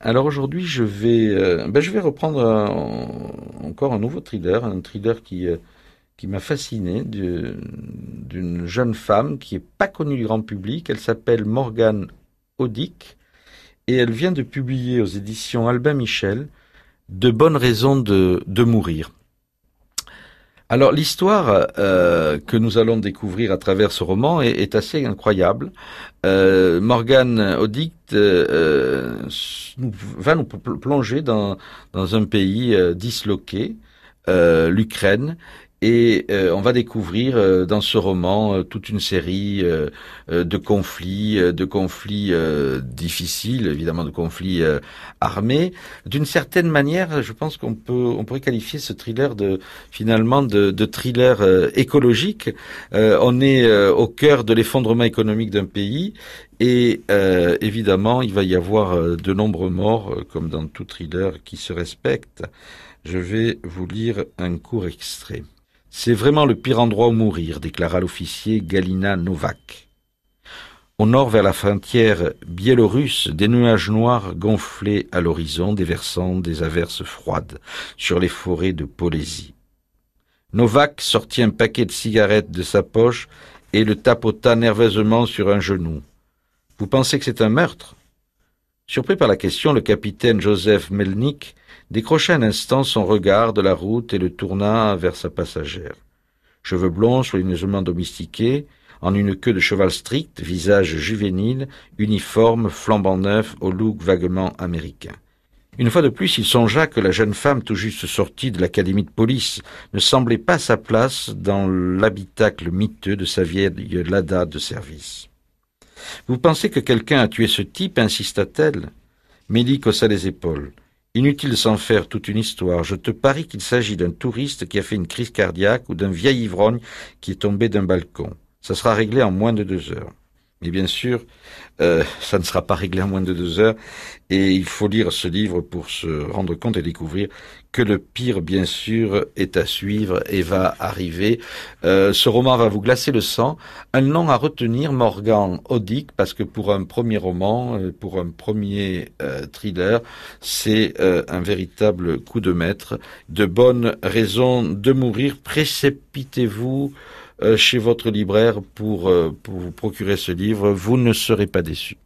Alors aujourd'hui, je vais, euh, ben je vais reprendre encore un nouveau thriller, un thriller qui euh, m'a fasciné, d'une jeune femme qui est pas connue du grand public. Elle s'appelle Morgane Audic et elle vient de publier aux éditions Albin Michel De bonnes raisons de mourir. Alors l'histoire euh, que nous allons découvrir à travers ce roman est, assez incroyable. Euh, Morgane Audict euh, va nous plonger dans, un pays disloqué, l'Ukraine, et euh, on va découvrir euh, dans ce roman euh, toute une série de conflits, de conflits difficiles, évidemment de conflits armés. D'une certaine manière, je pense qu'on peut, on pourrait qualifier ce thriller de finalement de, de thriller écologique. on est au cœur de l'effondrement économique d'un pays et évidemment, il va y avoir de nombreux morts, comme dans tout thriller qui se respecte. Je vais vous lire un court extrait. C'est vraiment le pire endroit où mourir, déclara l'officier Galina Novak. Au nord, vers la frontière biélorusse, des nuages noirs gonflaient à l'horizon, déversant des averses froides sur les forêts de Polésie. Novak sortit un paquet de cigarettes de sa poche et le tapota nerveusement sur un genou. Vous pensez que c'est un meurtre? Surpris par la question, le capitaine Joseph Melnik décrocha un instant son regard de la route et le tourna vers sa passagère. Cheveux blonds, soigneusement domestiqués, en une queue de cheval strict, visage juvénile, uniforme, flambant neuf, au look vaguement américain. Une fois de plus, il songea que la jeune femme tout juste sortie de l'académie de police ne semblait pas sa place dans l'habitacle miteux de sa vieille Lada de service. Vous pensez que quelqu'un a tué ce type insista-t-elle. Mélie hossa les épaules. Inutile s'en faire toute une histoire. Je te parie qu'il s'agit d'un touriste qui a fait une crise cardiaque ou d'un vieil ivrogne qui est tombé d'un balcon. Ça sera réglé en moins de deux heures. Mais bien sûr, euh, ça ne sera pas réglé en moins de deux heures, et il faut lire ce livre pour se rendre compte et découvrir que le pire, bien sûr, est à suivre et va arriver. Euh, ce roman va vous glacer le sang. Un nom à retenir, Morgan Odic, parce que pour un premier roman, euh, pour un premier thriller, c'est un véritable coup de maître. De bonnes raisons de mourir. Précipitez-vous chez votre libraire pour, euh, pour vous procurer ce livre. Vous ne serez pas déçus.